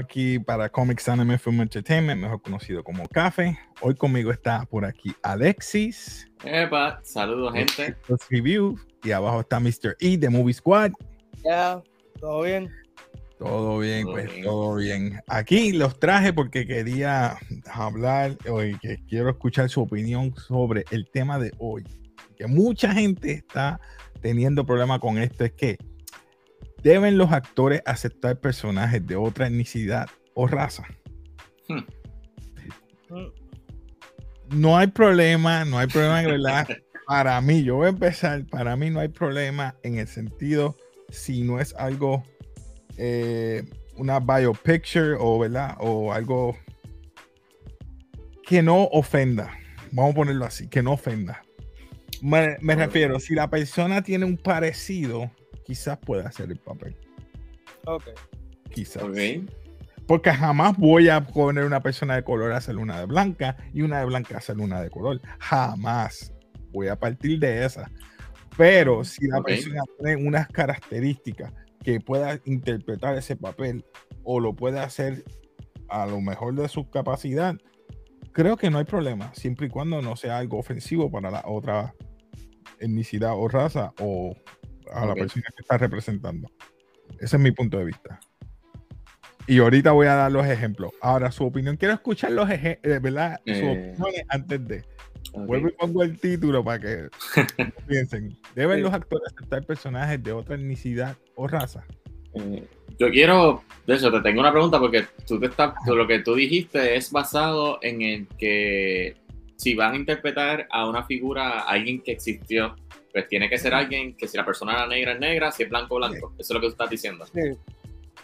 aquí para Comics Anime Film Entertainment, mejor conocido como Café. Hoy conmigo está por aquí Alexis. Epa, saludos gente. Review, y abajo está Mr. E de Movie Squad. Ya, todo bien. Todo bien, pues todo bien. Aquí los traje porque quería hablar hoy, que quiero escuchar su opinión sobre el tema de hoy. Que mucha gente está teniendo problema con esto, es que ¿Deben los actores aceptar personajes de otra etnicidad o raza? Hmm. No hay problema, no hay problema verdad. Para mí, yo voy a empezar, para mí no hay problema en el sentido si no es algo, eh, una biopicture o, ¿verdad? o algo que no ofenda. Vamos a ponerlo así, que no ofenda. Me, me refiero, si la persona tiene un parecido, quizás pueda hacer el papel. Ok. Quizás. Porque jamás voy a poner una persona de color a hacer una de blanca y una de blanca a hacer una de color. Jamás. Voy a partir de esa. Pero si la persona tiene unas características que pueda interpretar ese papel o lo puede hacer a lo mejor de su capacidad, creo que no hay problema, siempre y cuando no sea algo ofensivo para la otra etnicidad o raza o a la persona que está representando. Ese es mi punto de vista. Y ahorita voy a dar los ejemplos. Ahora, su opinión, quiero escuchar los ejemplos, eh, ¿verdad? Eh, antes de. Vuelvo y pongo el título para que piensen. ¿Deben los actores aceptar personajes de otra etnicidad o raza? Eh, yo quiero, de eso, te tengo una pregunta porque tú te estás, lo que tú dijiste es basado en el que si van a interpretar a una figura, a alguien que existió, pues tiene que ser alguien que si la persona era negra es negra, si es blanco blanco. Eso es lo que tú estás diciendo. Sí.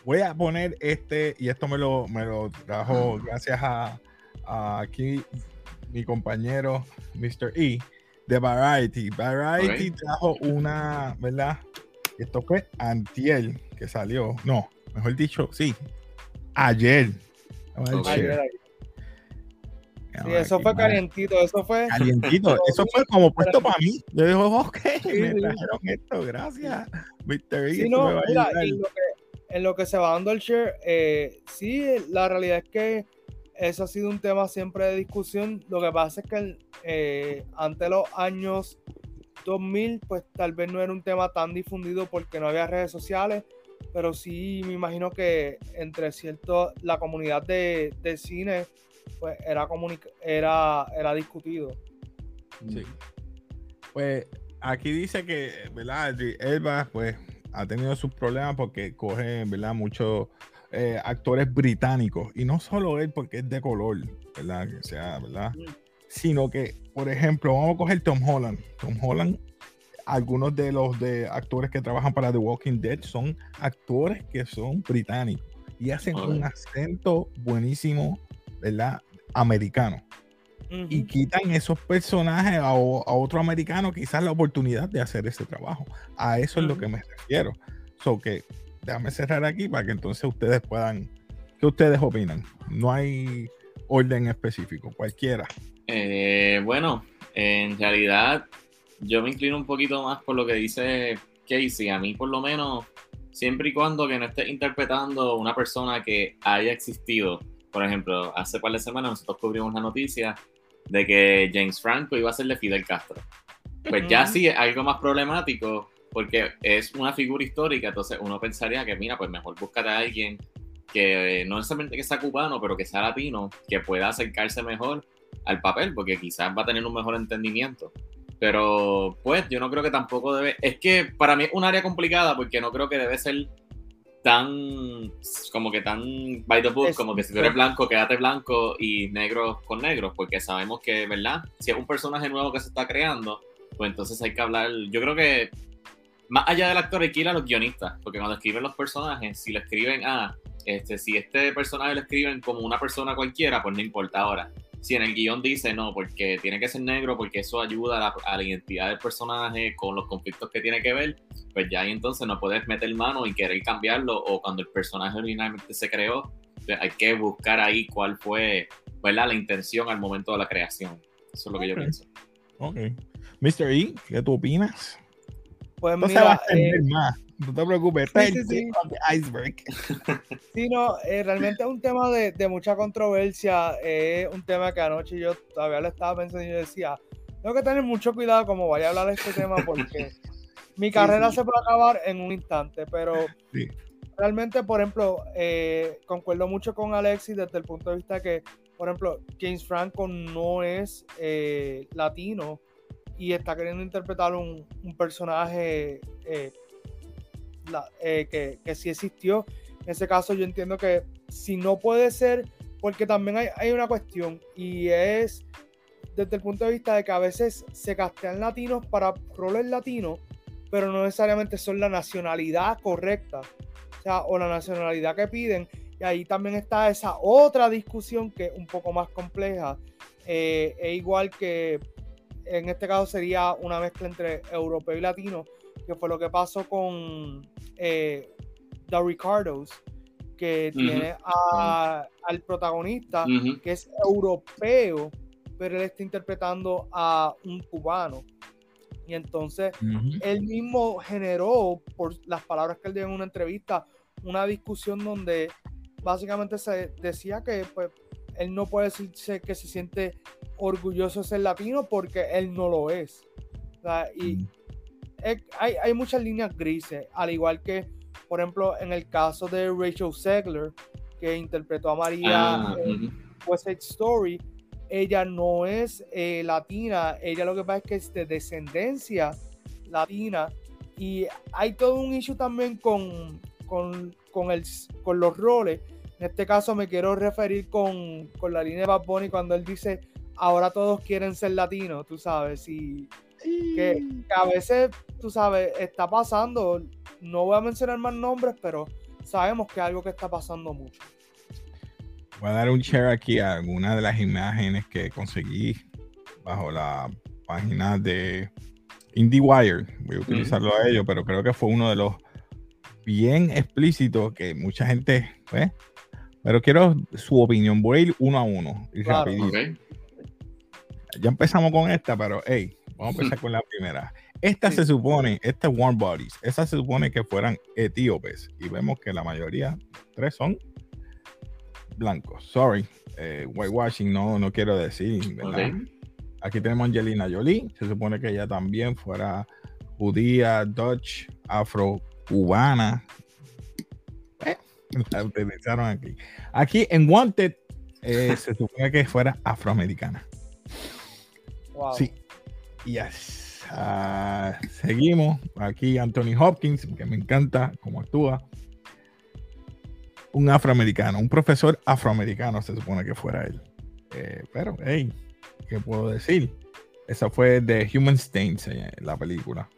Voy a poner este, y esto me lo, me lo trajo gracias a, aquí mi compañero Mr. E de Variety. Variety trajo una, ¿verdad? Esto fue Antiel que salió. No, mejor dicho, sí. Ayer. ayer Sí, eso fue calientito, eso fue. Calientito, eso fue como puesto para mí. Yo digo, ok, me trajeron esto, gracias, Mr. Sí, no, mira, en, lo que, en lo que se va dando el share, eh, sí, la realidad es que eso ha sido un tema siempre de discusión. Lo que pasa es que eh, ante los años 2000, pues tal vez no era un tema tan difundido porque no había redes sociales, pero sí me imagino que entre cierto, la comunidad de, de cine pues era, era, era discutido. Sí. Pues aquí dice que, ¿verdad? Elba, pues, ha tenido sus problemas porque coge, ¿verdad? Muchos eh, actores británicos. Y no solo él porque es de color, ¿verdad? Que sea, ¿verdad? Sino que, por ejemplo, vamos a coger Tom Holland. Tom Holland, algunos de los de actores que trabajan para The Walking Dead son actores que son británicos y hacen un acento buenísimo ¿verdad? Americano. Y quitan esos personajes a, otro americano quizás la oportunidad de hacer ese trabajo. A eso es lo que me refiero. So que déjame cerrar aquí para que entonces ustedes puedan, ¿qué ustedes opinan? No hay orden específico, cualquiera. Eh, bueno, en realidad yo me inclino un poquito más por lo que dice Casey. A mí por lo menos, siempre y cuando que no esté interpretando una persona que haya existido por ejemplo, hace par de semanas nosotros cubrimos la noticia de que James Franco iba a ser de Fidel Castro. Pues ya sí es algo más problemático porque es una figura histórica, entonces uno pensaría que, mira, pues mejor búscate a alguien que no necesariamente que sea cubano, pero que sea latino, que pueda acercarse mejor al papel, porque quizás va a tener un mejor entendimiento. Pero pues yo no creo que tampoco debe, es que para mí es un área complicada porque no creo que debe ser tan, como que tan by the book, como que si tú eres blanco, quédate blanco y negro con negro, porque sabemos que, ¿verdad? Si es un personaje nuevo que se está creando, pues entonces hay que hablar, yo creo que más allá del actor hay que ir a los guionistas, porque cuando escriben los personajes, si le escriben, ah, este, si este personaje lo escriben como una persona cualquiera, pues no importa ahora si en el guion dice no, porque tiene que ser negro, porque eso ayuda a la, identidad del personaje con los conflictos que tiene que ver, pues ya ahí entonces no puedes meter mano y querer cambiarlo, o cuando el personaje originalmente se creó, pues hay que buscar ahí cuál fue la intención al momento de la creación. Eso es lo que yo pienso. Ok. Mr. E, ¿qué tú opinas? Pues mira, eh, más. No te preocupes, Sí, iceberg. Sí, no, eh, realmente es un tema de, de mucha controversia. Es un tema que anoche yo todavía lo estaba pensando y yo decía, tengo que tener mucho cuidado como vaya a hablar de este tema porque mi carrera se puede acabar en un instante, pero realmente, por ejemplo, eh, concuerdo mucho con Alexis desde el punto de vista que, por ejemplo, James Franco no es eh, latino y está queriendo interpretar un, un personaje eh, que, que sí existió. En ese caso yo entiendo que si no puede ser, porque también hay, hay una cuestión y es desde el punto de vista de que a veces se castean latinos para roles latinos, pero no necesariamente son la nacionalidad correcta, o la nacionalidad que piden. Y ahí también está esa otra discusión que es un poco más compleja. Eh, es igual que en este caso sería una mezcla entre europeo y latino, que fue lo que pasó con eh, The Ricardos, que Ujú. tiene a- al protagonista Ujú. que es europeo, pero él está interpretando a un cubano. Y entonces Ujú. él mismo generó, por las palabras que él dio en una entrevista, una discusión donde básicamente se decía que pues, él no puede decirse que se siente orgulloso de ser latino porque él no lo es. O sea, y. es- hay, hay muchas líneas grises, al igual que, por ejemplo, en el caso de Rachel Zegler, que interpretó a María Ah, en ujú. West Side Story, ella no es eh, latina, ella lo que pasa es que es de descendencia latina y hay todo un issue también con, con, con, el, con los roles. En este caso me quiero referir con, con la línea de Bad Bunny cuando él dice, ahora todos quieren ser latinos, tú sabes, y que, que a veces, tú sabes, está pasando, no voy a mencionar más nombres, pero sabemos que es algo que está pasando mucho. Voy a dar un share aquí a alguna de las imágenes que conseguí bajo la página de IndieWire. Voy a utilizarlo a ello, pero creo que fue uno de los bien explícitos que mucha gente, pues, pero quiero su opinión. Voy a ir uno a uno y Claro. rapidito. Ok. Ya empezamos con esta, pero hey, vamos a empezar con la primera. Esta Sí. se supone, esta es Warm Bodies, esa se supone que fueran etíopes y vemos que la mayoría, tres son blancos. Sorry, eh, whitewashing no, no quiero decir. Aquí tenemos a Angelina Jolie, se supone que ella también fuera judía, Dutch, afro-cubana. Eh, la utilizaron aquí. Aquí en Wanted eh, se supone que fuera afroamericana. Wow. Sí. Yes. Ah, seguimos. Aquí Anthony Hopkins, que me encanta cómo actúa. Un afroamericano, un profesor afroamericano se supone que fuera él. Eh, pero, hey, ¿qué puedo decir? Esa fue de Human Stains, eh, la película.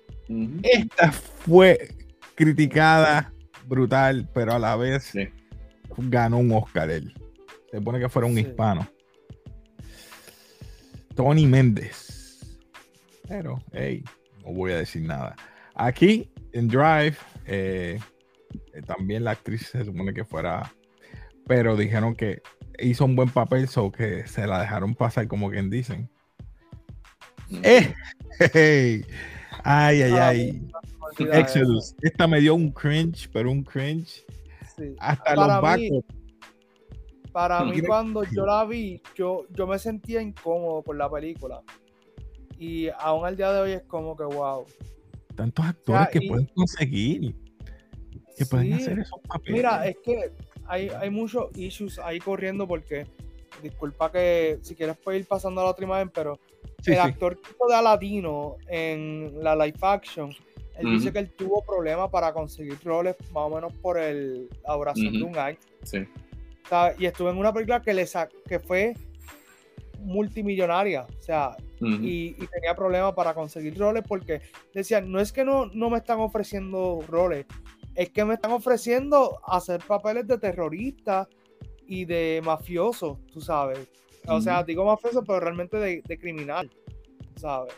Esta fue criticada brutal, pero a la vez Sí. ganó un Oscar él. Se supone que fuera un Sí. hispano. Tony Méndez. Pero, hey, no voy a decir nada. Aquí en Drive, eh, eh, también la actriz se supone que fuera, pero dijeron que hizo un buen papel, so que se la dejaron pasar, como quien dicen. ¡Eh! Hey. Ay, ay, Ah, ay. Exodus. Esta me dio un cringe, pero un cringe. Sí. Hasta Para los backups. Para mí, cuando yo la vi, yo, yo me sentía incómodo por la película. Y aún al día de hoy es como que, wow. Tantos actores que y- pueden conseguir, que pueden hacer esos papeles. Mira, es que hay, hay muchos issues ahí corriendo porque, disculpa que si quieres puedes ir pasando a la otra imagen, pero Sí, el sí. actor que de Aladino en la live action, él dice que él tuvo problemas para conseguir roles más o menos por el, la duración de un año. Sí. O sea, y estuvo en una película que, le sa- que fue multimillonaria. O sea, y, y tenía problemas para conseguir roles porque decían, no es que no, no me están ofreciendo roles, es que me están ofreciendo hacer papeles de terrorista y de mafioso, tú sabes. O sea, digo mafioso, pero realmente de, de criminal, ¿sabes?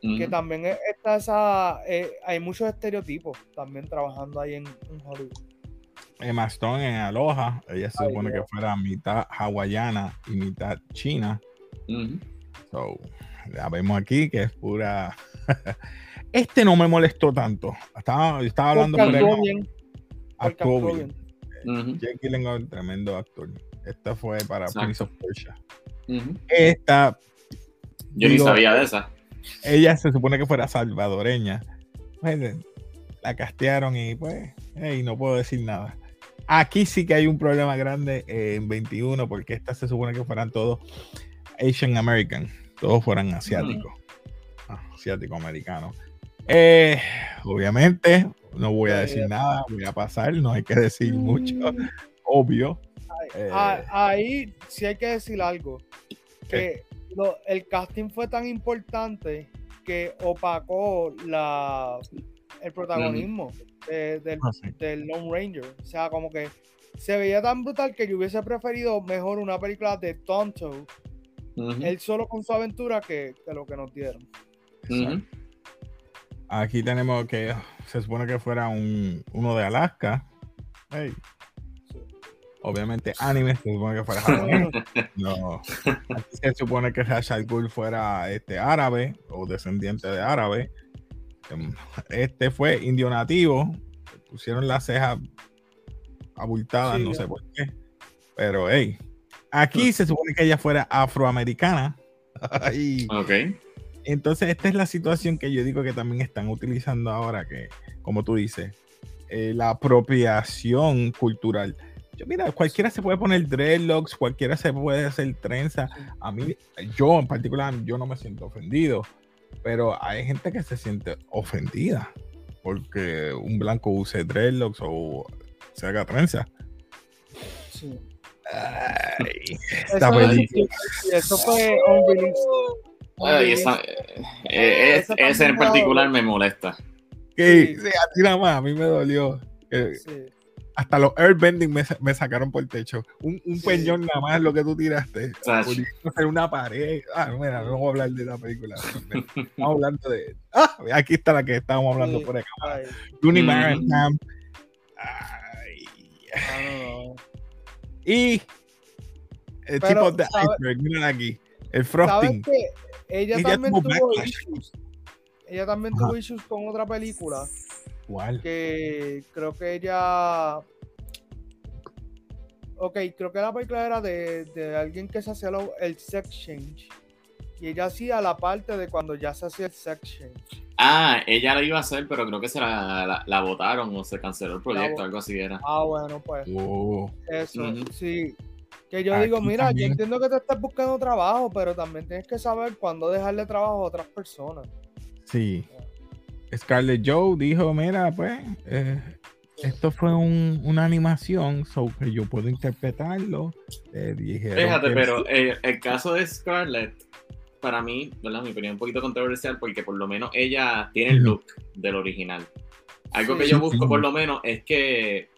Que también e- está esa, eh, hay muchos estereotipos también trabajando ahí en, en Hollywood. Emma Stone en Aloha, ella se Ay, supone que fuera mitad hawaiana y mitad china. So, la vemos aquí que es pura. Este no me molestó tanto. Estaba, estaba hablando por actuó él. bien. Actuó bien. Ujú, Jake Gyllenhaal, tremendo actor. Esta fue para Exacto. Prince of Persia. Esta, Yo Digo- ni sabía de esa. ella se supone que fuera salvadoreña. Pues, la castearon y pues, hey, no puedo decir nada. Aquí sí que hay un problema grande eh, en 21 porque esta se supone que fueran todos Asian American, todos fueran asiáticos, ah, asiático-americanos. Eh, obviamente, no voy a decir Eh, nada, voy a pasar, no hay que decir mucho, obvio. Eh, Ah, Ahí sí hay que decir algo. Que lo- el casting fue tan importante que opacó la, el protagonismo de- del, sé. del Lone Ranger. O sea, como que se veía tan brutal que yo hubiese preferido mejor una película de Tonto, Él solo con su aventura, que, que lo que nos dieron. Aquí tenemos que se supone que fuera un, uno de Alaska. Hey, Sí. obviamente anime, se supone que fuera japonés. No. Aquí se supone que Ra's al Ghul fuera este árabe o descendiente de árabe. Em, Este fue indio nativo. Pusieron las cejas abultadas, Sí, no sé por qué. Pero hey, aquí se supone que ella fuera afroamericana. Ay. Ok. Entonces, esta es la situación que yo digo que también están utilizando ahora, que, como tú dices, eh, la apropiación cultural. Yo, mira, cualquiera se puede poner dreadlocks, cualquiera se puede hacer trenza. A mí, yo en particular, yo no me siento ofendido, pero hay gente que se siente ofendida porque un blanco use dreadlocks o se haga trenza. Sí. Ay, Eso, esta es- película. eso fue. Ay, esa- eh, eh, ese en particular me molesta. Que, Sí. sí, a ti nada más, a mí me dolió. Sí. hasta los airbending me, me sacaron por el techo. Un, un Sí. peñón nada más lo que tú tiraste. Ser una pared. Ah, mira, no voy a hablar de la película. Estamos hablando de. Ah, aquí está la que estábamos hablando Sí. por acá. Ujú. Mara Ay. no, no, no. Y el Pero, tipo de ¿sabe- iceberg, miren aquí. El ¿Sabes frosting. ella Ella también tuvo issues? Ella también Ajá. tuvo issues con otra película ¿Cuál? que creo que ella. Ok, creo que la película era de, de alguien que se hacía el sex change. Y ella hacía la parte de cuando ya se hacía el sex change. Ah, ella la iba a hacer, pero creo que se la, la, la votaron o se canceló el proyecto, algo así era. Ah, bueno, pues Oh, eso, sí. Que yo Aquí digo, mira, también. yo entiendo que te estás buscando trabajo, pero también tienes que saber cuándo dejarle trabajo a otras personas. sí. Scarlett Joe dijo: Mira, pues. eh, esto fue un- una animación, so que yo puedo interpretarlo. Eh, dijeron Fíjate, pero sí. eh, el caso de Scarlett, para mí, ¿verdad? Mi opinión un poquito controversial porque por lo menos ella tiene el look del original. Algo Sí. que yo busco sí. por lo menos es que,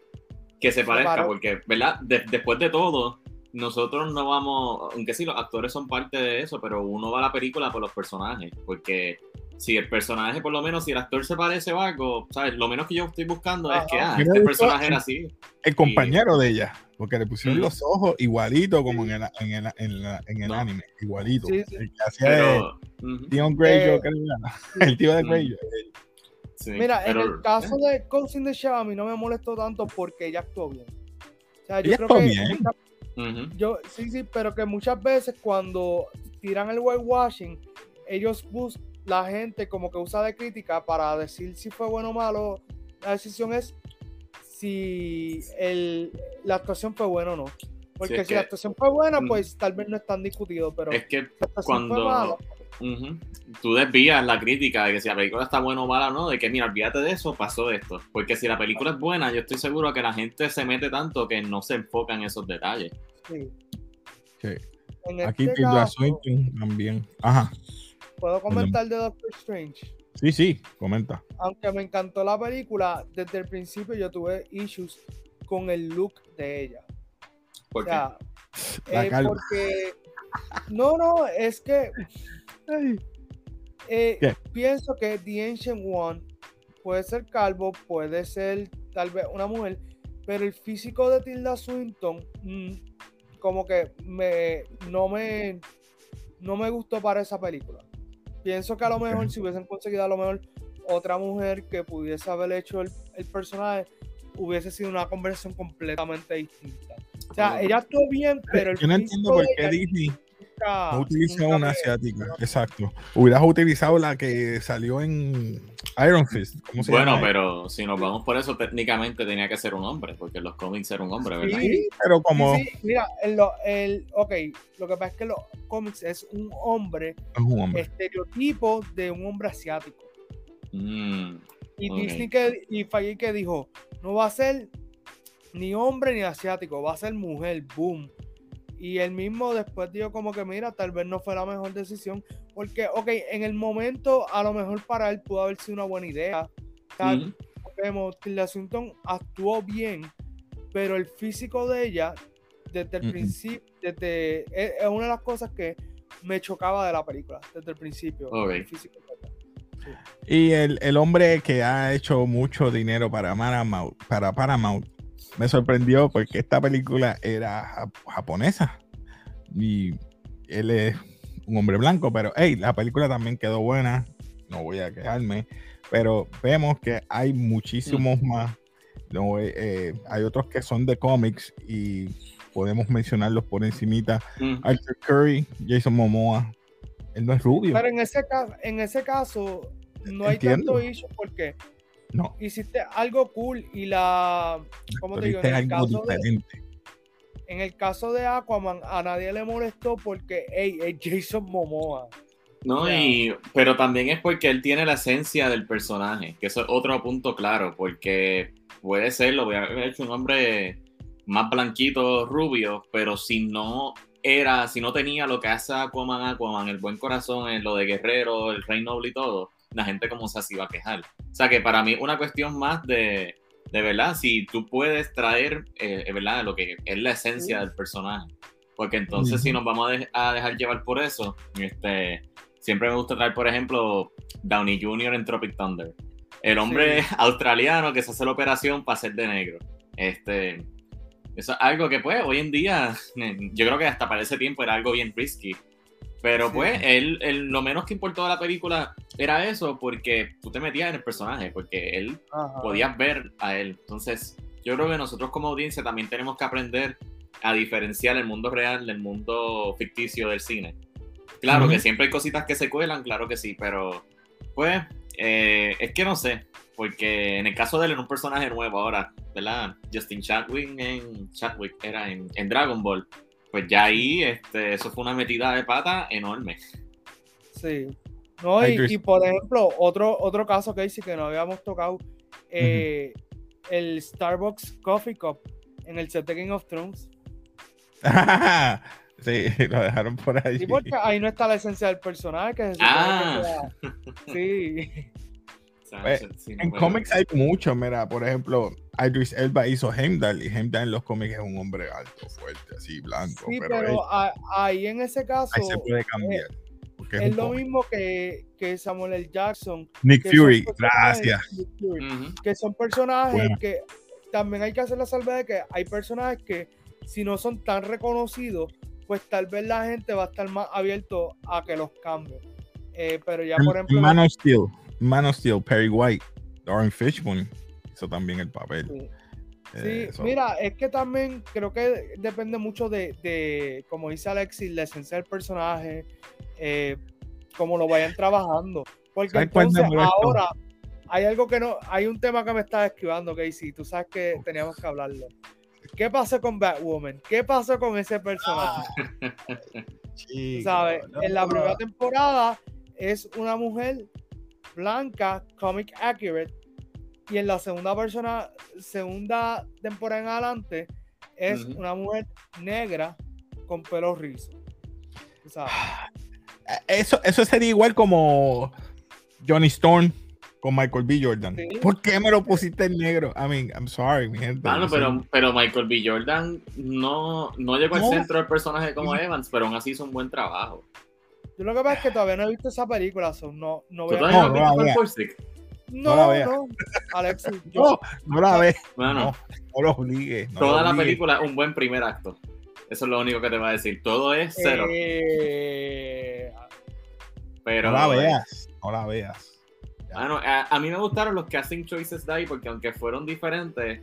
que se parezca, pare- porque, ¿verdad? De- después de todo, nosotros no vamos, aunque sí, los actores son parte de eso, pero uno va a la película por los personajes, porque si el personaje, por lo menos, si el actor se parece o algo, ¿sabes? Lo menos que yo estoy buscando es que, ah, me este personaje era así. el compañero de ella, porque le pusieron los ojos igualito como en el, en el, en la- en el No. anime, igualito. Sí, sí. El que hacía de Greyjoy, Eh, tío de. Greyjoy. sí, Mira, pero, en el caso de Ghost in the Shell a mí no me molestó tanto porque ella actuó bien. O sea, yo Ella creo que bien. muchas- yo sí, sí, pero que muchas veces cuando tiran el whitewashing, ellos buscan la gente como que usa de crítica para decir si fue bueno o malo. La decisión es si el, la actuación fue buena o no. Porque si la actuación fue buena, pues tal vez no es tan discutido, pero Es que si la actuación fue mala, cuando tú desvías la crítica de que si la película está buena o mala o no, de que mira, olvídate de eso, pasó esto. Porque si la película es buena, yo estoy seguro que la gente se mete tanto que no se enfoca en esos detalles. sí. Sí. En Aquí este caso, también. Ajá. Puedo comentar de Doctor Strange. Sí, sí, comenta. aunque me encantó la película, desde el principio yo tuve issues con el look de ella. O sea, La eh, porque no, no, es que eh, ¿Qué? pienso que The Ancient One puede ser calvo, puede ser tal vez una mujer, pero el físico de Tilda Swinton mm, como que me no me no me gustó para esa película. Pienso que a lo mejor si hubiesen conseguido a lo mejor otra mujer que pudiese haber hecho el, el personaje, hubiese sido una conversación completamente distinta. O sea, ella actuó bien, pero el Yo no entiendo por qué Disney no utilizó nunca una asiática. Exacto. Hubieras utilizado la que salió en Iron Fist. ¿Cómo se Bueno, llama? pero si nos vamos por eso, técnicamente tenía que ser un hombre, porque en los cómics era un hombre, ¿verdad? Sí, pero como Sí, sí, mira, el, lo- el, ok, lo que pasa es que los cómics es un hombre, es un hombre. estereotipo de un hombre asiático. Mm, Y Ok. Disney que, y Feige que dijo, no va a ser ni hombre ni asiático, va a ser mujer, boom. Y él mismo después dijo como que, mira, tal vez no fue la mejor decisión, porque, ok, en el momento a lo mejor para él pudo haber sido una buena idea. O sea, mm, vemos, Tilda Swinton actuó bien, pero el físico de ella, desde el Mm, principio, desde, es, es una de las cosas que me chocaba de la película, desde el principio. Ok. el físico de ella. Y el, el hombre que ha hecho mucho dinero para Paramount, para Paramount me sorprendió porque esta película era jap- japonesa. Y él es un hombre blanco, pero hey, la película también quedó buena. No voy a quejarme. Pero vemos que hay muchísimos más. No, eh, eh, hay otros que son de cómics y podemos mencionarlos por encimita. mm. Arthur Curry, Jason Momoa. Él no es rubio. Pero en ese, caso, en ese caso, no hay tanto issue porque No. hiciste algo cool y la. ¿Cómo te digo? En el, caso de, diferente. en el caso de Aquaman, a nadie le molestó porque, hey, es Jason Momoa. No, y, pero también es porque él tiene la esencia del personaje, que eso es otro punto claro, porque puede ser, lo voy a haber hecho un hombre más blanquito, rubio, pero si no era, si no tenía lo que hace Aquaman, Aquaman, el buen corazón, en lo de guerrero, el rey noble y todo, la gente como se iba a quejar. O sea que para mí una cuestión más de, de verdad, si tú puedes traer, eh, eh, ¿verdad? Lo que es la esencia Sí. del personaje. Porque entonces si nos vamos a, de- a dejar llevar por eso, este, siempre me gusta traer, por ejemplo, Downey Jr. en Tropic Thunder. El hombre australiano que se hace la operación para ser de negro. Este, eso es algo que pues hoy en día, yo creo que hasta para ese tiempo era algo bien risky. Pero Sí. pues él, él- lo menos que importó de la película era eso, porque tú te metías en el personaje, porque él Ajá. podías ver a él. Entonces, yo creo que nosotros como audiencia también tenemos que aprender a diferenciar el mundo real del mundo ficticio del cine. Claro que siempre hay cositas que se cuelan, claro que sí, pero pues eh, es que no sé, porque en el caso de él era un personaje nuevo ahora, ¿verdad? Justin Chadwick en Chadwick era en, en Dragon Ball. Pues ya ahí este, eso fue una metida de pata enorme. Sí. No, y, por ejemplo, otro, otro caso que sí que no habíamos tocado, eh, el Starbucks Coffee Cup en el set de Game of Thrones. sí, lo dejaron por ahí. Sí, porque ahí no está la esencia del personaje que se supone Ah. que sea- Sí. Pues, En cómics hay mucho, mira, por ejemplo, Idris Elba hizo Heimdall y Heimdall en los cómics es un hombre alto, fuerte, así, blanco, Sí, pero, él- pero a- ahí en ese caso ahí se puede cambiar. porque es lo cómic. mismo que, que Samuel L. Jackson. Nick Fury, gracias. Nick Fury, Ujú. que son personajes Bueno. que también hay que hacer la salvedad de que hay personajes que si no son tan reconocidos, pues tal vez la gente va a estar más abierto a que los cambien. Eh, pero ya, por ejemplo, Man of Steel, Man of Steel, Perry White, Lauren Fishburne hizo también el papel. Sí. Eh, Sí, mira, es que también creo que depende mucho de, de, como dice Alexis, la esencia del personaje, eh, cómo lo vayan trabajando. Porque ¿Sabes cuál me entonces ahora hay algo que no, hay un tema que me está esquivando, Casey, tú sabes que teníamos que hablarlo. ¿Qué pasó con Batwoman? ¿Qué pasó con ese personaje? Chico, ¿Sabes? no, En la primera temporada es una mujer blanca, comic accurate, y en la segunda persona, segunda temporada en adelante, es una mujer negra con pelo rizo. Sabes. Eso, eso sería igual como Johnny Storm con Michael B. Jordan. Sí. ¿Por qué me lo pusiste en negro? I mean, I'm sorry, mi gente. Mano, Yo pero, pero Michael B. Jordan no, no llegó al No. centro del personaje como. Evans, pero aún así hizo un buen trabajo. Yo lo que pasa es que todavía no he visto esa película, so no, no ¿Tú voy a... todavía no No, no no la No, Alexis, yo, No, no la ves. Bueno, No, no lo obligues. no toda lo la película es un buen primer acto. Eso es lo único que te va a decir. Todo es cero. eh, pero No la veas. No la veas. Bueno, a, a, mí me gustaron los casting choices de ahí porque aunque fueron diferentes,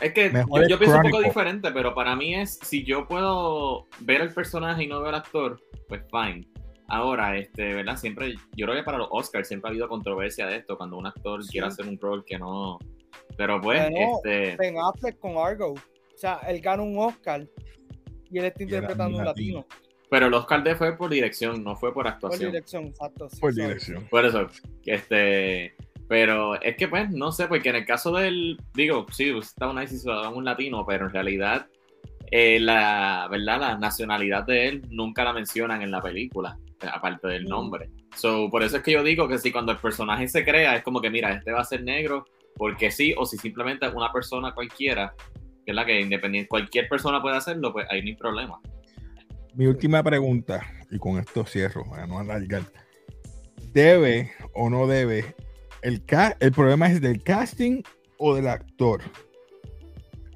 es que Mejor yo, pienso un poco diferente, pero para mí es, si yo puedo ver el personaje y no ver al actor, pues fine. Ahora, este, ¿verdad? Siempre, yo creo que para los Oscars siempre ha habido controversia de esto, cuando un actor Sí. quiere hacer un rol que no... Pero pues, este... Ben Affleck con Argo. O sea, él gana un Oscar y él está interpretando un latino. Pero el Oscar de fue por dirección, no fue por Por actuación. dirección, exacto. sí, Por dirección. Por eso, este, pero es que pues, no sé, porque en el caso del, digo, sí, está una decisión de un latino, pero en realidad, eh, la, ¿verdad? La nacionalidad de él nunca la mencionan en la película, aparte del nombre. So, por eso es que yo digo que si cuando el personaje se crea, es como que, mira, este va a ser negro, porque sí, o si simplemente una persona cualquiera, que es la que independiente, cualquier persona puede hacerlo, pues ahí no hay problema. Mi última pregunta, y con esto cierro, para no alargar. ¿Debe o no debe? El, ca- el problema es del casting o del actor.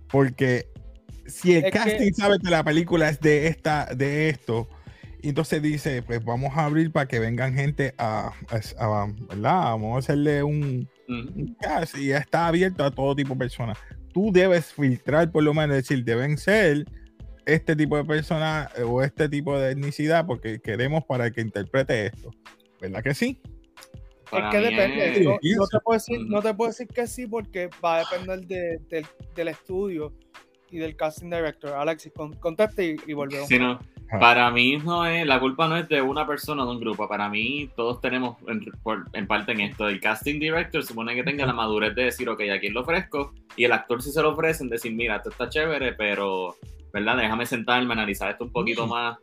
Porque si el Es que- casting sabe que la película es de esta, de esto, y entonces dice, pues vamos a abrir para que vengan gente a, a- a- ¿verdad? Vamos a hacerle un, cast y ya está abierto a todo tipo de personas. Tú debes filtrar por lo menos, decir, deben ser este tipo de personas eh, o este tipo de etnicidad porque queremos para que interprete esto. ¿Verdad que sí? Para es que depende. es- No, no te puedo decir, no te puedo decir que sí porque va a depender de- del- del estudio y del casting director. Alexis, con- conteste y, y volvemos. Sí, no. Para mí no es, la culpa no es de una persona o de un grupo. Para mí todos tenemos en, por- en parte en esto. El casting director supone que tenga la madurez de decir, ok, aquí lo ofrezco. Y el actor si se lo ofrecen, decir, mira, esto está chévere, pero, ¿verdad? Déjame sentarme, analizar esto un poquito más.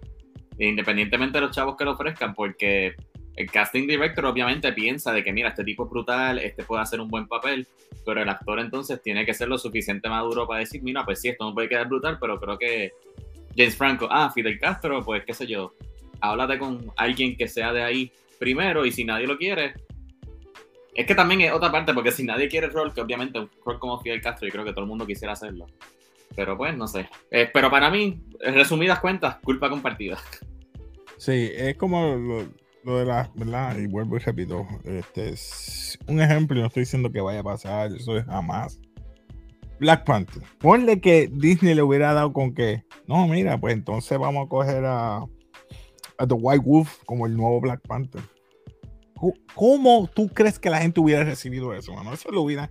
Independientemente de los chavos que lo ofrezcan, porque el casting director obviamente piensa de que, mira, este tipo es brutal, este puede hacer un buen papel, pero el actor entonces tiene que ser lo suficiente maduro para decir, mira, pues sí, esto no puede quedar brutal, pero creo que James Franco, ah, Fidel Castro, pues qué sé yo, háblate con alguien que sea de ahí primero y si nadie lo quiere, es que también es otra parte, porque si nadie quiere el rol, que obviamente un rol como Fidel Castro, yo creo que todo el mundo quisiera hacerlo. Pero pues, no sé. Eh, pero para mí, en resumidas cuentas, culpa compartida. Sí, es como lo, de la, ¿verdad? Y vuelvo y repito, este es un ejemplo no estoy diciendo que vaya a pasar, eso es jamás. Black Panther. Ponle que Disney le hubiera dado con que, no, mira, pues entonces vamos a coger a, a The White Wolf como el nuevo Black Panther. ¿Cómo tú crees que la gente hubiera recibido eso, mano? Eso lo hubiera...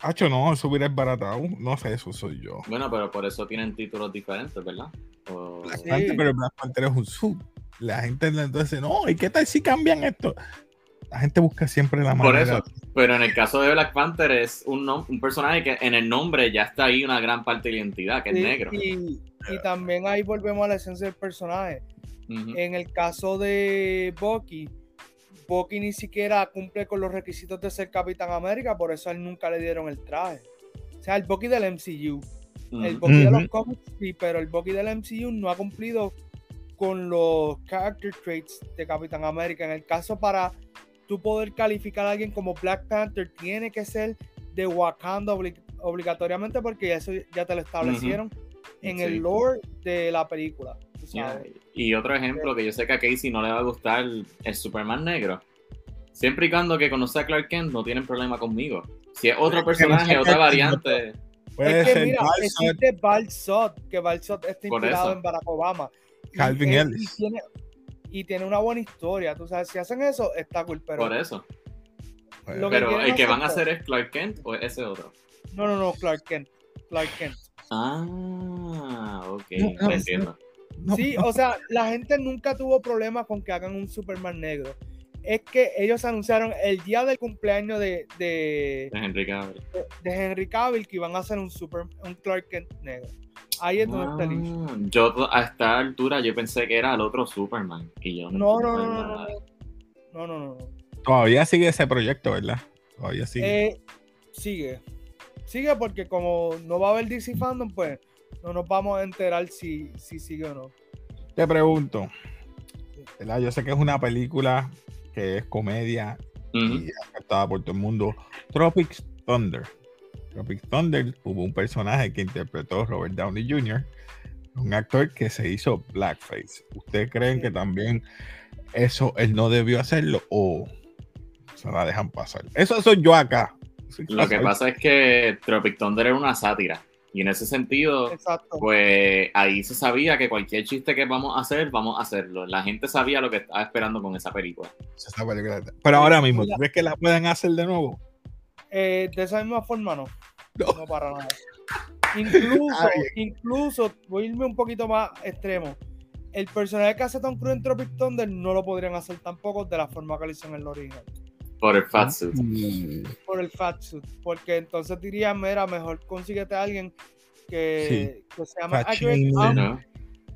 Hacho, no, eso hubiera esbaratado. No sé, eso soy yo. Bueno, pero por eso tienen títulos diferentes, ¿verdad? O- Black Sí. Panther, pero Black Panther es un sub. La gente entonces, no, ¿y qué tal si cambian esto? La gente busca siempre la Por manera. eso. Pero en el caso de Black Panther es un, un personaje que en el nombre ya está ahí una gran parte de la identidad, que es Y- negro. Y, y también ahí volvemos a la esencia del personaje. En el caso de Bucky, Bucky ni siquiera cumple con los requisitos de ser Capitán América, por eso a él nunca le dieron el traje. O sea, el Bucky del MCU. El. Bucky de los cómics sí, pero el Bucky del MCU no ha cumplido con los character traits de Capitán América. En el caso para tú poder calificar a alguien como Black Panther, tiene que ser de Wakanda obli- obligatoriamente porque eso ya te lo establecieron en Sí. el lore de la película. Y otro ejemplo que yo sé que a Casey no le va a gustar el Superman negro. Siempre y cuando que conoce a Clark Kent no tienen problema conmigo. Si es otro personaje, otra variante. Puede es que ser mira, existe Balsot, que Balsot está inspirado en Barack Obama. Calvin Ellis. Y tiene, y tiene una buena historia, tú sabes, si hacen eso, está cool, pero Por eso. Bueno, Lo que Pero el que van a hacer es Clark Kent o es ese otro. no, no, no, Clark Kent, Clark Kent. Ah, ok. No, no, Sí, o sea, la gente nunca tuvo problemas con que hagan un Superman negro. Es que ellos anunciaron el día del cumpleaños de, de, Es Henry Cavill. de Henry Cavill que iban a hacer un, super, un Clark Kent negro. Ahí es donde está el issue. Ah, yo a esta altura yo pensé que era el otro Superman. Y yo No, no, no, no, no, no, no, no. Todavía sigue ese proyecto, ¿verdad? Todavía sigue. Eh, sigue. Sigue porque como no va a haber DC Fandom, pues no nos vamos a enterar si, si sigue o no. Te pregunto, ¿verdad? Yo sé que es una película que es comedia y aceptada por todo el mundo. Tropic Thunder. Tropic Thunder hubo un personaje que interpretó Robert Downey Jr., un actor que se hizo blackface. ¿Ustedes creen Sí. que también eso él no debió hacerlo o se la dejan pasar. Eso soy yo acá. Lo que pasa es que Tropic Thunder era una sátira. Y en ese sentido, pues ahí se sabía que cualquier chiste que vamos a hacer, vamos a hacerlo. La gente sabía lo que estaba esperando con esa película. Pero ahora mismo, ¿tú ves que la pueden hacer de nuevo? Eh, de esa misma forma, no. No, para nada. Incluso, incluso, voy a irme un poquito más extremo. El personaje que hace Tom Cruise en Tropic Thunder no lo podrían hacer tampoco de la forma que lo hicieron en el original. Por el fatsuit. Por el fatsuit. Porque entonces diría, mira, mejor consíguete a alguien que, se llama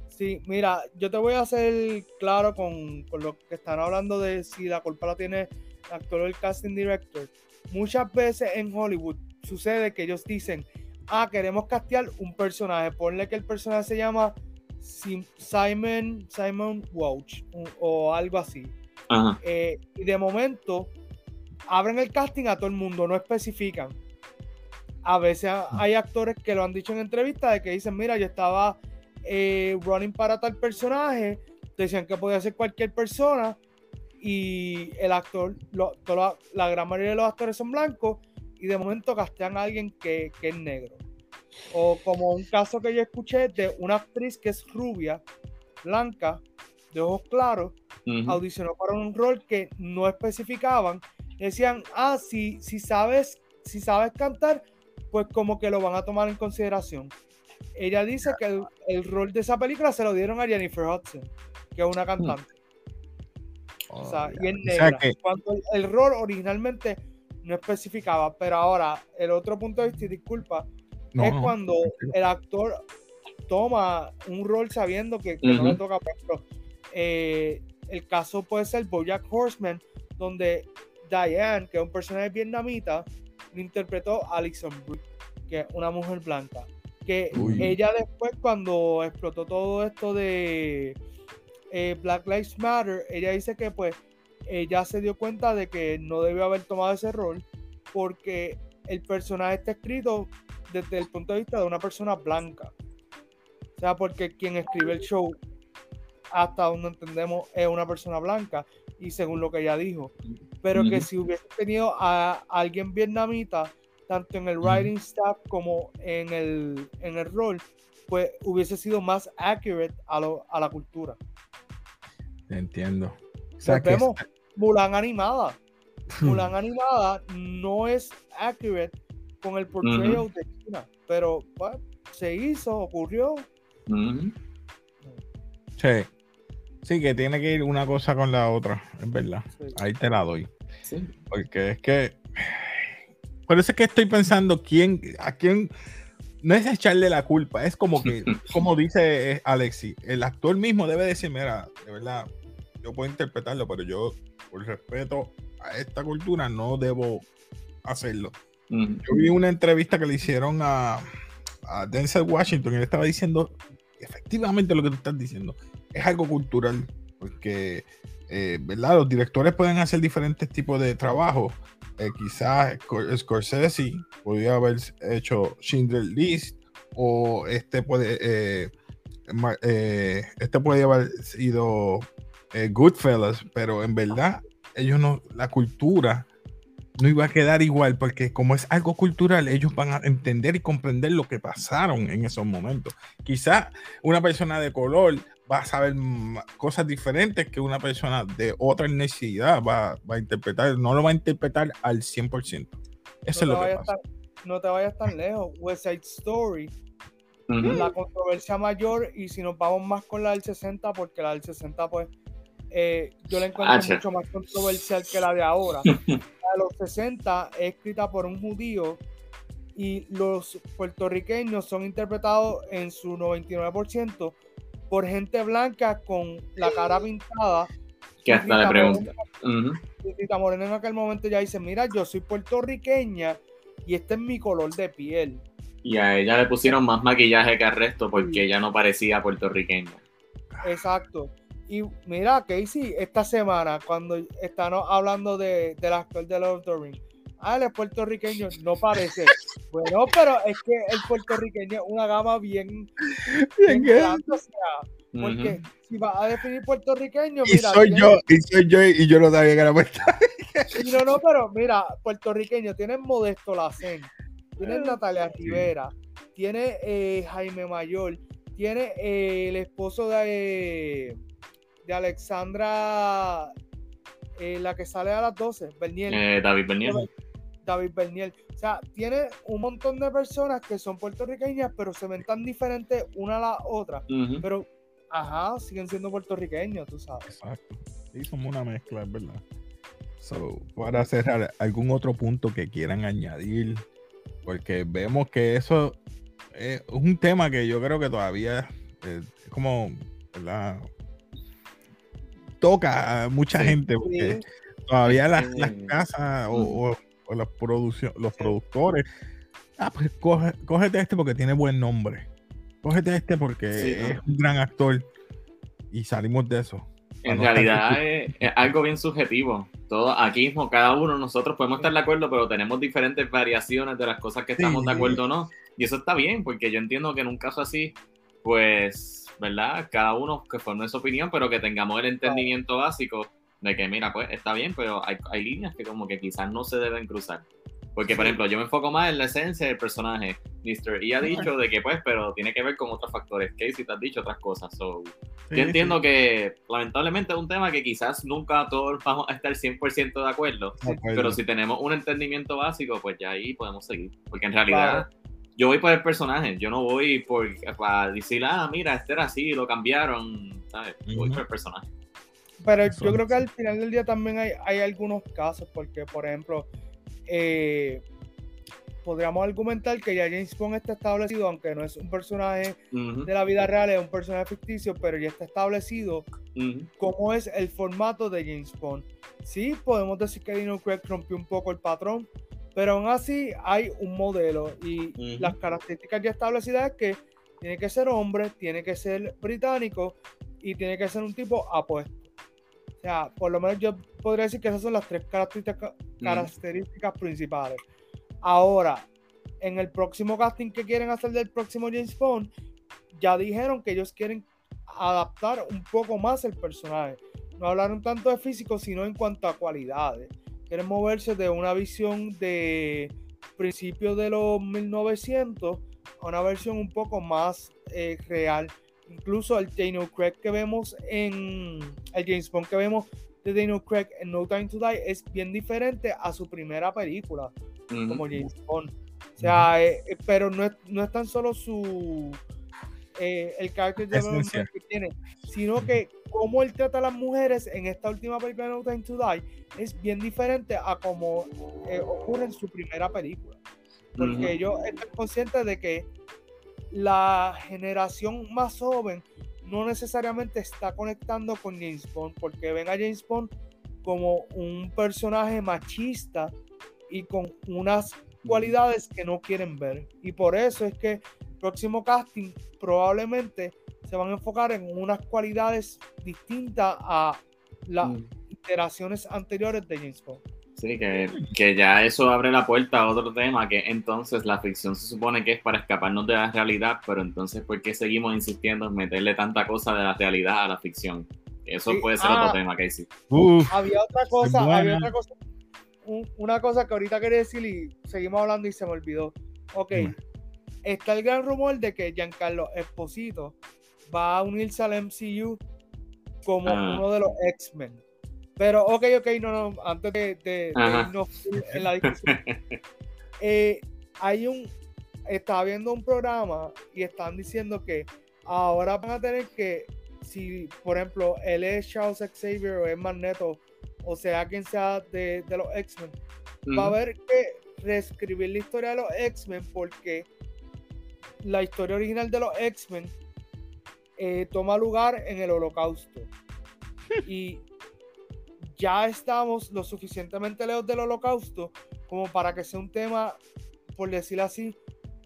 Sí, mira, yo te voy a hacer claro con, lo que están hablando de si la culpa la tiene el actor o el casting director. Muchas veces en Hollywood sucede que ellos dicen, ah, queremos castear un personaje, ponle que el personaje se llama Simon, Simon Walsh o, algo así. Eh, y de momento abren el casting a todo el mundo, no especifican. A veces hay actores que lo han dicho en entrevistas de que dicen, mira, yo estaba eh, running para tal personaje, decían que podía ser cualquier persona y el actor, toda, la gran mayoría de los actores son blancos y de momento castean a alguien que, es negro. O como un caso que yo escuché de una actriz que es rubia, blanca, de ojos claros, audicionó para un rol que no especificaban decían, ah, si, si, sabes, si sabes cantar, pues como que lo van a tomar en consideración. Ella dice que el, rol de esa película se lo dieron a Jennifer Hudson, que es una cantante. o sea, oh, y es negra. Cuando el, rol originalmente no especificaba, pero ahora el otro punto de vista, y disculpa, es cuando el actor toma un rol sabiendo que, no le toca, pero eh, el caso puede ser Bojack Horseman, donde Diane, que es un personaje vietnamita, lo interpretó Alison Brie, que es una mujer blanca. Que ella después, cuando explotó todo esto de eh, Black Lives Matter, ella dice que pues ella se dio cuenta de que no debió haber tomado ese rol porque el personaje está escrito desde el punto de vista de una persona blanca. O sea, porque quien escribe el show, hasta donde entendemos, es una persona blanca. Y según lo que ella dijo, pero que si hubiese tenido a alguien vietnamita, tanto en el writing staff como en el, en el rol, pues hubiese sido más accurate a, lo, a la cultura. Entiendo. O vemos Mulan animada. Mulan animada no es accurate con el portrayal de China, pero pues, se hizo, ocurrió. Sí. Sí, que tiene que ir una cosa con la otra, es verdad. Ahí te la doy. Sí. Porque es que. Por eso es que estoy pensando quién, a quién. No es echarle la culpa, es como que, como dice eh, Alexi, el actor mismo debe decir, mira, de verdad, yo puedo interpretarlo, pero yo, por respeto a esta cultura, no debo hacerlo. Yo vi una entrevista que le hicieron a, a Denzel Washington y él estaba diciendo efectivamente lo que tú estás diciendo es algo cultural, porque, eh, ¿verdad? Los directores pueden hacer diferentes tipos de trabajo. Eh, quizás Scorsese podría haber hecho Schindler List o este puede, eh, este puede haber sido Goodfellas, pero en verdad ellos no, la cultura no iba a quedar igual porque como es algo cultural, ellos van a entender y comprender lo que pasaron en esos momentos. Quizás una persona de color va a saber cosas diferentes que una persona de otra necesidad va, a interpretar, no lo va a interpretar al 100%. Eso no es lo que pasa. no te vayas tan lejos. West Side Story, la controversia mayor, y si nos vamos más con la del 60, porque la del 60, pues, eh, yo la encuentro mucho más controversial que la de ahora. la de los 60 es escrita por un judío y los puertorriqueños son interpretados en su 99% por gente blanca con la cara pintada. Que hasta le pregunta. Rita Morena en aquel momento ya dice, mira, yo soy puertorriqueña y este es mi color de piel. Y a ella le pusieron más maquillaje que al resto porque ella no parecía puertorriqueña. Exacto. Y mira, Casey, esta semana, cuando están hablando de, del actor de Lord of the Rings, ah, él es puertorriqueño, no parece. bueno, pero es que el puertorriqueño es una gama bien, bien, grande, o sea, porque si vas a definir puertorriqueño, y soy yo, y soy yo, y yo no sabía que era puertorriqueño. no, no, pero mira, puertorriqueño, tienen Modesto Lacen, tienen Ah, Natalia Rivera, tiene eh, Jaime Mayor, tiene eh, el esposo de, de Alexandra, eh, la que sale a las 12, Berniel. Eh, David Bernier. David Berniel. O sea, tiene un montón de personas que son puertorriqueñas, pero se ven tan diferentes una a la otra. Pero, ajá, siguen siendo puertorriqueños, tú sabes. Exacto. Sí, somos una mezcla, es verdad. So, para cerrar, ¿algún otro punto que quieran añadir? Porque vemos que eso es un tema que yo creo que todavía eh, es como, ¿verdad? Toca a mucha Sí. gente, porque todavía las, las casas o- o las produccio- los productores, ah, pues coge- cógete este porque tiene buen nombre. Cógete este porque Sí, es ¿no? un gran actor. Y salimos de eso. En no realidad es, es algo bien subjetivo. Todo, aquí mismo, cada uno, nosotros podemos estar de acuerdo, pero tenemos diferentes variaciones de las cosas que estamos de Sí. acuerdo o no. Y eso está bien, porque yo entiendo que en un caso así, pues, ¿verdad? Cada uno que forme su opinión, pero que tengamos el entendimiento básico de que, mira, pues está bien, pero hay, hay líneas que como que quizás no se deben cruzar. Porque, por Sí. ejemplo, yo me enfoco más en la esencia del personaje. Mr. E ha dicho de que, pues, pero tiene que ver con otros factores. Casey te has dicho otras cosas. So, Sí, yo entiendo que lamentablemente es un tema que quizás nunca todos vamos a estar 100% de acuerdo, pero si tenemos un entendimiento básico, pues ya ahí podemos seguir. Porque en realidad yo voy por el personaje, yo no voy por para decir, ah, mira, este era así, lo cambiaron, ¿sabes? Voy Ujú. por el personaje. Pero Eso yo creo que al final del día también hay, hay algunos casos, porque, por ejemplo, eh, podríamos argumentar que ya James Bond está establecido, aunque no es un personaje de la vida real, es un personaje ficticio, pero ya está establecido ujú, cómo es el formato de James Bond. Sí, podemos decir que Daniel Craig rompió un poco el patrón, pero aún así hay un modelo y las características ya establecidas es que tiene que ser hombre, tiene que ser británico y tiene que ser un tipo apuesto. O sea, por lo menos yo podría decir que esas son las tres características, características principales. Ahora, en el próximo casting que quieren hacer del próximo James Bond, ya dijeron que ellos quieren adaptar un poco más el personaje. No hablaron tanto de físico, sino en cuanto a cualidades. Quieren moverse de una visión de principios de los 1900 a una versión un poco más eh, real. Incluso el Daniel Craig que vemos en el James Bond que vemos de Daniel Craig en No Time to Die es bien diferente a su primera película como James Bond. O sea, eh, eh, pero no es, no es tan solo su eh, el carácter de que tiene, sino que cómo él trata a las mujeres en esta última película de No Time to Die es bien diferente a como eh, ocurre en su primera película. Porque ellos están conscientes de que la generación más joven no necesariamente está conectando con James Bond, porque ven a James Bond como un personaje machista y con unas cualidades que no quieren ver. Y por eso es que el próximo casting probablemente se van a enfocar en unas cualidades distintas a las Mm. iteraciones anteriores de James Bond. Sí, que, que ya eso abre la puerta a otro tema, que entonces la ficción se supone que es para escaparnos de la realidad, pero entonces ¿por qué seguimos insistiendo en meterle tanta cosa de la realidad a la ficción? Eso Sí, puede ser ah. otro tema, Casey. Uf, Había otra cosa, había otra cosa, un- una cosa que ahorita quería decir y seguimos hablando y se me olvidó. Ok, está el gran rumor de que Giancarlo Esposito va a unirse al MCU como Ah. uno de los X-Men. Pero, ok, ok, no, no, antes de, de- de irnos en la discusión, eh, hay un, estaba viendo un programa y están diciendo que ahora van a tener que, si por ejemplo él es Charles Xavier o es Magneto, o sea quien sea de, de los X-Men, va a haber que reescribir la historia de los X-Men porque la historia original de los X-Men eh, toma lugar en el holocausto. y ya estamos lo suficientemente lejos del holocausto como para que sea un tema, por decirlo así,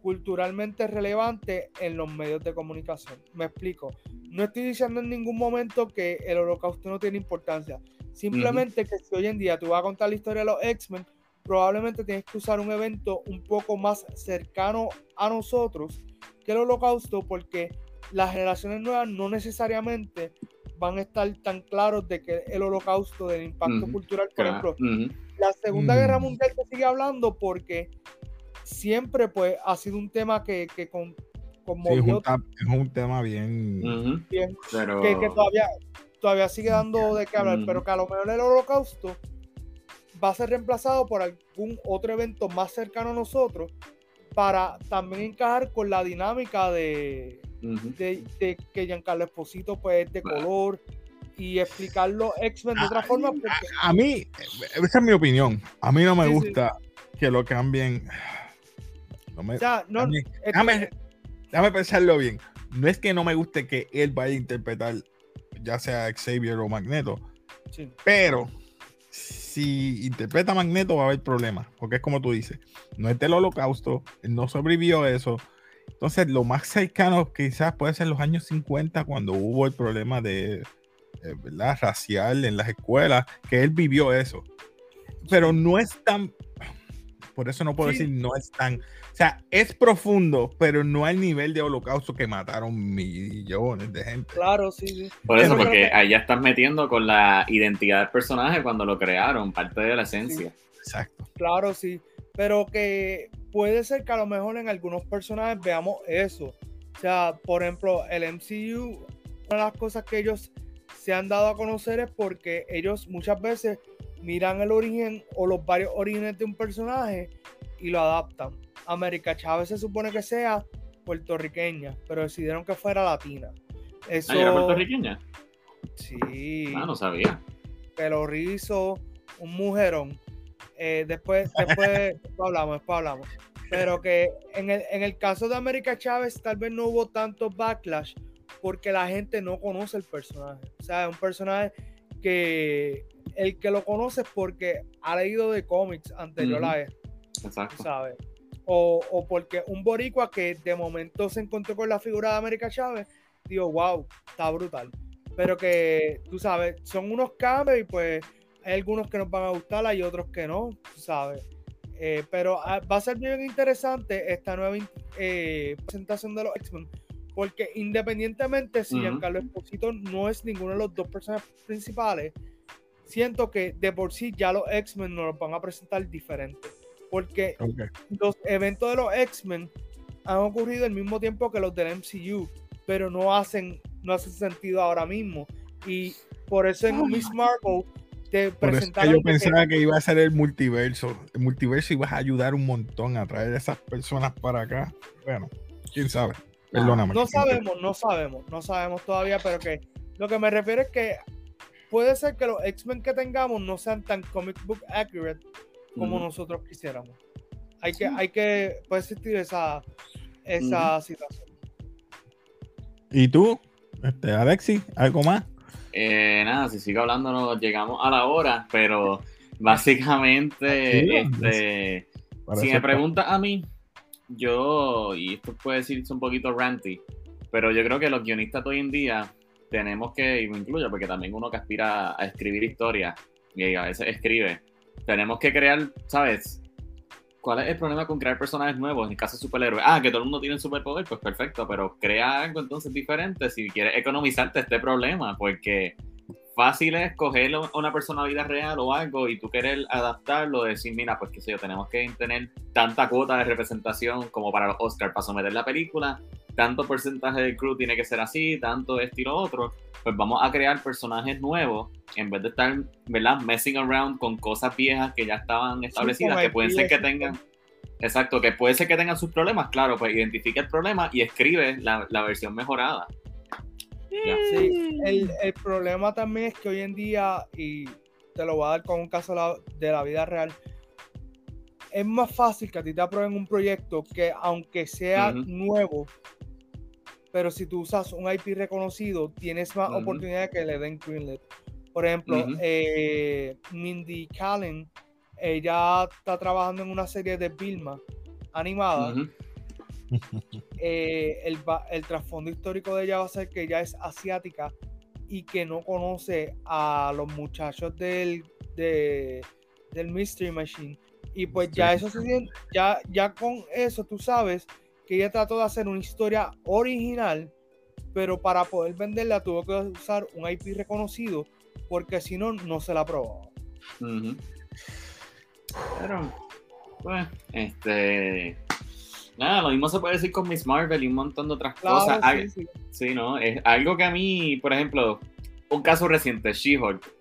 culturalmente relevante en los medios de comunicación. Me explico. No estoy diciendo en ningún momento que el holocausto no tiene importancia. Simplemente que si hoy en día tú vas a contar la historia de los X-Men, probablemente tienes que usar un evento un poco más cercano a nosotros que el holocausto porque las generaciones nuevas no necesariamente van a estar tan claros de que el holocausto, del impacto Ujú, cultural, por Claro. ejemplo, Ujú. la Segunda Guerra Mm. Mundial se sigue hablando porque siempre pues ha sido un tema que, que con, Sí, es, un, es un tema bien. Bien, Pero. que, que todavía, todavía sigue dando de qué hablar, pero que a lo mejor el holocausto va a ser reemplazado por algún otro evento más cercano a nosotros para también encajar con la dinámica de, De, de que Giancarlo Esposito pues es de color y explicar los X-Men de otra forma porque A mí, esa es mi opinión. A mí no me Sí, sí. gusta que lo cambien. No me, o sea, no, mí- este- déjame, déjame pensarlo bien. No es que no me guste que él vaya a interpretar, ya sea Xavier o Magneto, sí. pero si interpreta a Magneto va a haber problemas, porque es como tú dices, no es del holocausto, él no sobrevivió a eso. Entonces, lo más cercano quizás puede ser los años 50, cuando hubo el problema de, eh, ¿verdad? racial en las escuelas, que él vivió eso. Pero no es tan, por eso no puedo Sí. decir no es tan, o sea, es profundo, pero no al nivel de holocausto que mataron millones de gente. Claro, sí, sí. Por eso, porque que- ahí ya estás metiendo con la identidad del personaje cuando lo crearon, parte de la esencia. Exacto. Claro, sí. Pero que puede ser que a lo mejor en algunos personajes veamos eso. O sea, por ejemplo, el MCU, una de las cosas que ellos se han dado a conocer es porque ellos muchas veces miran el origen o los varios orígenes de un personaje y lo adaptan. América Chávez se supone que sea puertorriqueña, pero decidieron que fuera latina. Eso, Ah, ¿y era puertorriqueña? Sí Ah, no sabía. pelo rizo, un mujerón. Eh, después, después, después hablamos, después hablamos. Pero que en el, en el caso de América Chávez tal vez no hubo tanto backlash porque la gente no conoce el personaje. O sea, es un personaje que el que lo conoce es porque ha leído de cómics anterior Ujú. a él, Exacto. ¿sabes? O, o porque un boricua que de momento se encontró con la figura de América Chávez, digo, wow, está brutal. Pero que, tú sabes, son unos cambios y pues hay algunos que nos van a gustar, hay otros que no, tú sabes. Eh, pero ah, va a ser bien interesante esta nueva eh, presentación de los X-Men, porque independientemente si Ujú. Giancarlo Esposito no es ninguno de los dos personajes principales, siento que de por sí ya los X-Men nos los van a presentar diferentes. Porque Ok. los eventos de los X-Men han ocurrido al mismo tiempo que los del MCU, pero no hacen, no hacen sentido ahora mismo. Y por eso en Miss Marvel te Por eso que presentaron yo pensaba que iba a ser el multiverso. El multiverso iba a ayudar un montón a traer a esas personas para acá. Bueno, quién sabe. Perdóname. no sabemos, no sabemos, no sabemos todavía, pero que lo que me refiero es que puede ser que los X-Men que tengamos no sean tan comic book accurate como nosotros quisiéramos. Hay que, hay que, puede existir esa, esa situación. ¿Y tú, este, Alexi, algo más? Eh, nada, si sigo hablando, nos llegamos a la hora, pero básicamente, este, si me preguntas a mí, yo, y esto puede decirse un poquito ranty, pero yo creo que los guionistas de hoy en día tenemos que, y me incluyo, porque también uno que aspira a escribir historias y a veces escribe, tenemos que crear, ¿sabes? ¿Cuál es el problema con crear personajes nuevos? En caso de superhéroes, ah, que todo el mundo tiene un superpoder, pues perfecto, pero crea algo entonces diferente si quieres economizarte este problema, porque fácil es coger una personalidad real o algo y tú querer adaptarlo, decir, mira, pues qué sé yo, tenemos que tener tanta cuota de representación como para los Oscars para someter la película, tanto porcentaje del crew tiene que ser así, tanto esto y lo otro, pues vamos a crear personajes nuevos en vez de estar, ¿verdad? Messing around con cosas viejas que ya estaban establecidas, que pueden ser que tengan, exacto, que puede ser que tengan sus problemas, claro, pues identifica el problema y escribe la, la versión mejorada. Sí, el, el problema también es que hoy en día, y te lo voy a dar con un caso de la, vida real, es más fácil que a ti te aprueben un proyecto que aunque sea nuevo, pero si tú usas un IP reconocido, tienes más Ujú. oportunidad de que le den greenlit. Por ejemplo, Ujú. eh, Mindy Kaling, ella está trabajando en una serie de Vilma animada Ujú. eh, el, el trasfondo histórico de ella va a ser que ella es asiática y que no conoce a los muchachos del, de- del Mystery Machine. Y pues ya eso se ya, ya con eso tú sabes que ella trató de hacer una historia original, pero para poder venderla tuvo que usar un IP reconocido, porque si no, no se la aprobaba. Ujú. Pero, pues, este. Nada, lo mismo se puede decir con Miss Marvel y un montón de otras cosas. Sí, sí. ¿no? Es algo que a mí, por ejemplo, un caso reciente, She-Hulk.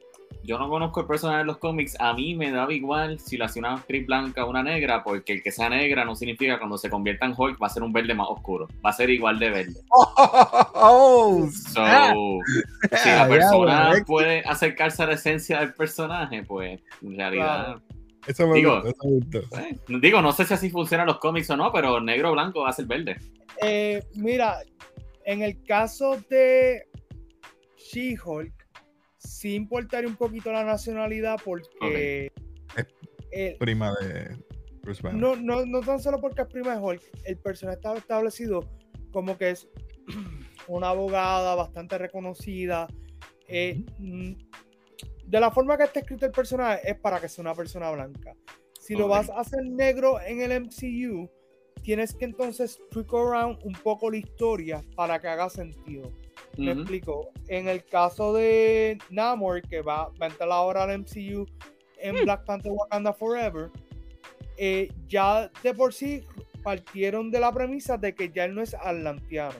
Yo no conozco el personaje de los cómics, a mí me daba igual si lo hacía una actriz blanca o una negra, porque el que sea negra no significa que cuando se convierta en Hulk va a ser un verde más oscuro, va a ser igual de verde. Oh, so, si la persona puede acercarse a la esencia del personaje, pues en realidad... Eso me digo, gusta, eh, digo, no sé si así funcionan los cómics o no, pero negro o blanco va a ser verde. Eh, mira, en el caso de She-Hulk, sí importaría un poquito la nacionalidad porque... Es prima de Bruce Banner. No, no, no tan solo porque es prima de Hulk, el personaje está establecido como que es una abogada bastante reconocida. Eh, mm, de la forma que está escrito el personaje es para que sea una persona blanca. Si lo vas a hacer negro en el MCU, tienes que entonces tweak around un poco la historia para que haga sentido. Me explico. En el caso de Namor, que va, a entrar ahora al MCU en hmm. Black Panther Wakanda Forever, eh, ya de por sí partieron de la premisa de que ya él no es atlantiano.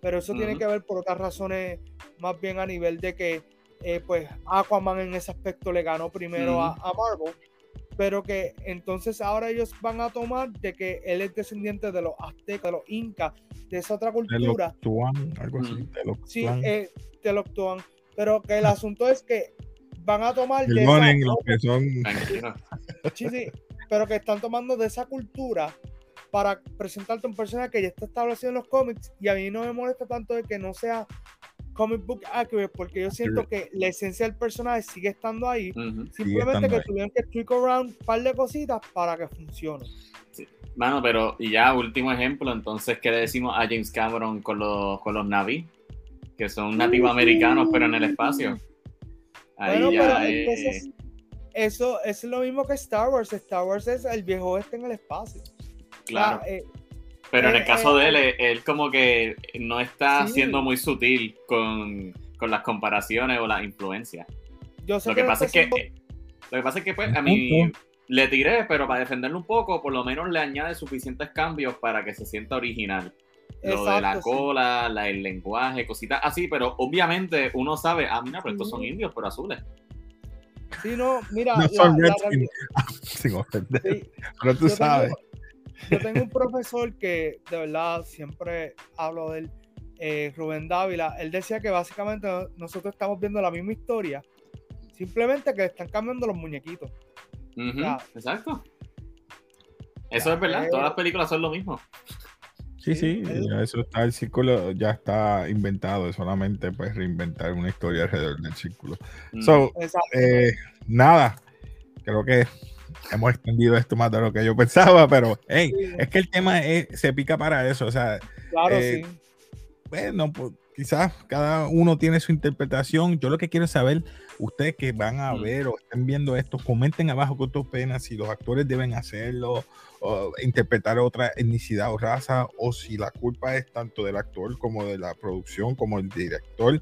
Pero eso tiene que ver por otras razones, más bien a nivel de que eh, pues Aquaman en ese aspecto le ganó primero a, Marvel. Pero que entonces ahora ellos van a tomar de que él es descendiente de los aztecas, de los incas, de esa otra cultura. algo así. Sí, eh, Pero que el asunto es que van a tomar de esa, que son... sí, sí, pero que están tomando de esa cultura para presentarte un personaje que ya está establecido en los cómics y a mí no me molesta tanto de que no sea comic book accurate porque yo siento que la esencia del personaje sigue estando ahí simplemente que tuvieron que tweak around un par de cositas para que funcione Mano, pero y ya último ejemplo, entonces, ¿qué le decimos a James Cameron con los, con los Navi? Que son nativos americanos, pero en el espacio. Ahí ya eso es lo mismo que Star Wars. Star Wars es el viejo oeste en el espacio. Claro. Eh, pero en el eh, caso de él, eh, él como que no está siendo muy sutil con, con, las comparaciones o las influencias. Yo sé lo que, pasa es que lo que pasa es que pues a mí le tiré, pero para defenderlo un poco, por lo menos le añade suficientes cambios para que se sienta original. Lo de la cola, la, el lenguaje, cositas así, pero obviamente uno sabe, ah, mira, pero estos son indios, pero azules. Sí, no, mira. No son pero tú sabes. Yo tengo un profesor que de verdad siempre hablo de él, eh, Rubén Dávila. Él decía que básicamente nosotros estamos viendo la misma historia, simplemente que están cambiando los muñequitos exacto. Eso es verdad, todas las películas son lo mismo. Sí, sí, ya eso está, el círculo ya está inventado, es solamente pues reinventar una historia alrededor del círculo. So, eh, nada, creo que hemos extendido esto más de lo que yo pensaba, pero hey, es que el tema se pica para eso, o sea, claro, eh, sí. Bueno, pues quizás cada uno tiene su interpretación. Yo lo que quiero saber, ustedes que van a ver o estén viendo esto, comenten abajo con tus penas si los actores deben hacerlo, o interpretar otra etnicidad o raza, o si la culpa es tanto del actor como de la producción, como el director,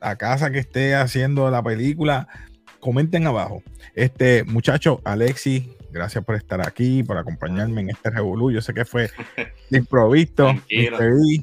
la casa que esté haciendo la película. Comenten abajo. Este muchacho, Alexis, Gracias por estar aquí, por acompañarme en este revolú. Yo sé que fue improvisto.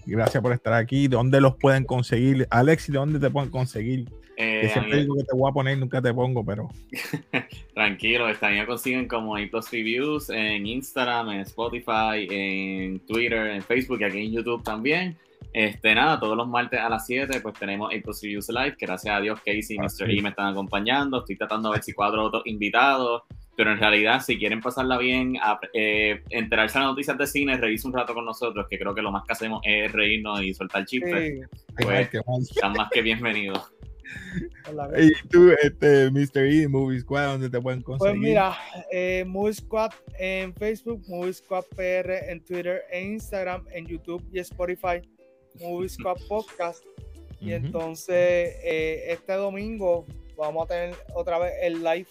Gracias por estar aquí. ¿Dónde los pueden conseguir? Alexi, ¿dónde te pueden conseguir? Eh, siempre digo que te voy a poner, nunca te pongo, pero. Tranquilo, también consiguen como A Plus Reviews en Instagram, en Spotify, en Twitter, en Facebook y aquí en YouTube también. Este, nada, todos los martes a las 7 pues tenemos Plus Reviews Live, que gracias a Dios Casey y Mr. E me están acompañando. Estoy tratando de ver si cuatro otros invitados pero en realidad si quieren pasarla bien, eh, enterarse de las noticias de cine, reírse un rato con nosotros, que creo que lo más que hacemos es reírnos y soltar chistes, pues están más que bienvenidos. y tú, este, Mr. E, Movie Squad, ¿dónde te pueden conseguir? Pues mira, eh, Movie Squad en Facebook, Movie Squad PR en Twitter, en Instagram, en YouTube y Spotify, Movie Squad Podcast. Y entonces, eh, este domingo vamos a tener otra vez el live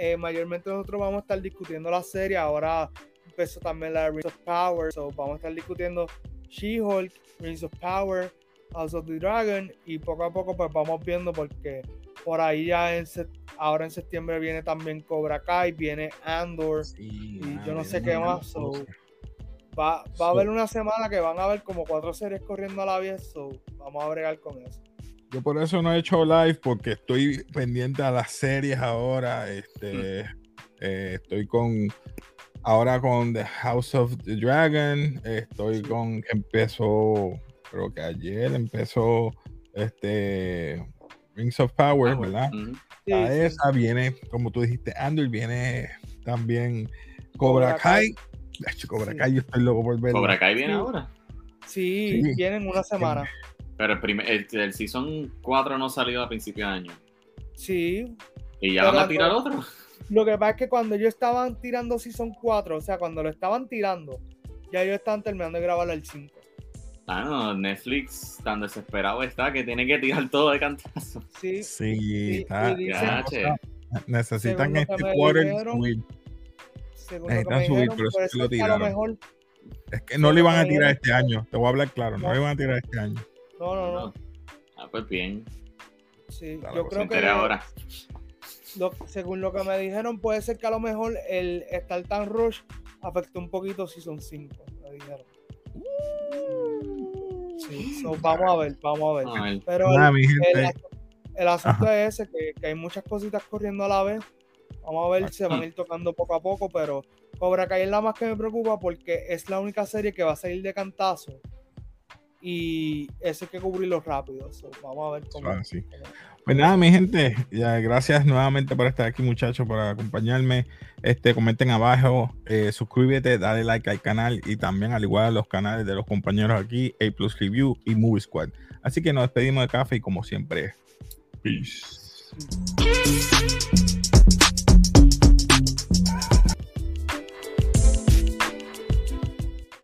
eh, mayormente nosotros vamos a estar discutiendo la serie. Ahora empezó también la Rings of Power. So vamos a estar discutiendo She-Hulk, Rings of Power, House of the Dragon. Y poco a poco pues vamos viendo porque por ahí ya en ahora en septiembre viene también Cobra Kai, viene Andor y yo no sé qué más. Va, va a haber una semana que van a haber como cuatro series corriendo a la vez, so vamos a bregar con eso. Yo por eso no he hecho live porque estoy pendiente a las series ahora. Este, eh, estoy con ahora con The House of the Dragon. Estoy con que empezó, creo que ayer empezó este Rings of Power, ¿verdad? esa viene, como tú dijiste, Andor viene también Cobra, Kai. Cobra Kai, yo estoy loco por verlo. ¿Cobra Kai viene ahora? Sí, viene en una semana. Pero el, primer, el, Season 4 no salió a principio de año. Sí. ¿Y ya van a tirar otro? Lo que pasa es que cuando ellos estaban tirando Season 4, o sea, cuando lo estaban tirando, ya ellos estaban terminando de grabar el 5. Ah, no, Netflix tan desesperado está que tiene que tirar todo de cantazo. Sí, sí, está. necesitan este quarter subir. Necesitan subir, pero eso lo tiraron. es que no lo iban a tirar este año, te voy a hablar claro, no, no lo iban a tirar este año. No, no, no. Ah, pues bien. Sí, yo creo que. ahora. según lo que me dijeron, puede ser que a lo mejor el estar tan rush afectó un poquito si son 5. Me dijeron. Sí, vamos a ver, vamos a ver. Pero el, asunto es ese, que, hay muchas cositas corriendo a la vez. Vamos a ver si se van a ir tocando poco a poco, pero Cobra Kai es la más que me preocupa porque es la única serie que va a salir de cantazo y eso hay que cubrirlo rápido. vamos a ver cómo. Ah, pues nada, mi gente, ya, gracias nuevamente por estar aquí, muchachos, por acompañarme. Este, comenten abajo, eh, suscríbete, dale like al canal y también al igual a los canales de los compañeros aquí, A Plus Review y Movie Squad. Así que nos despedimos de café y como siempre, peace.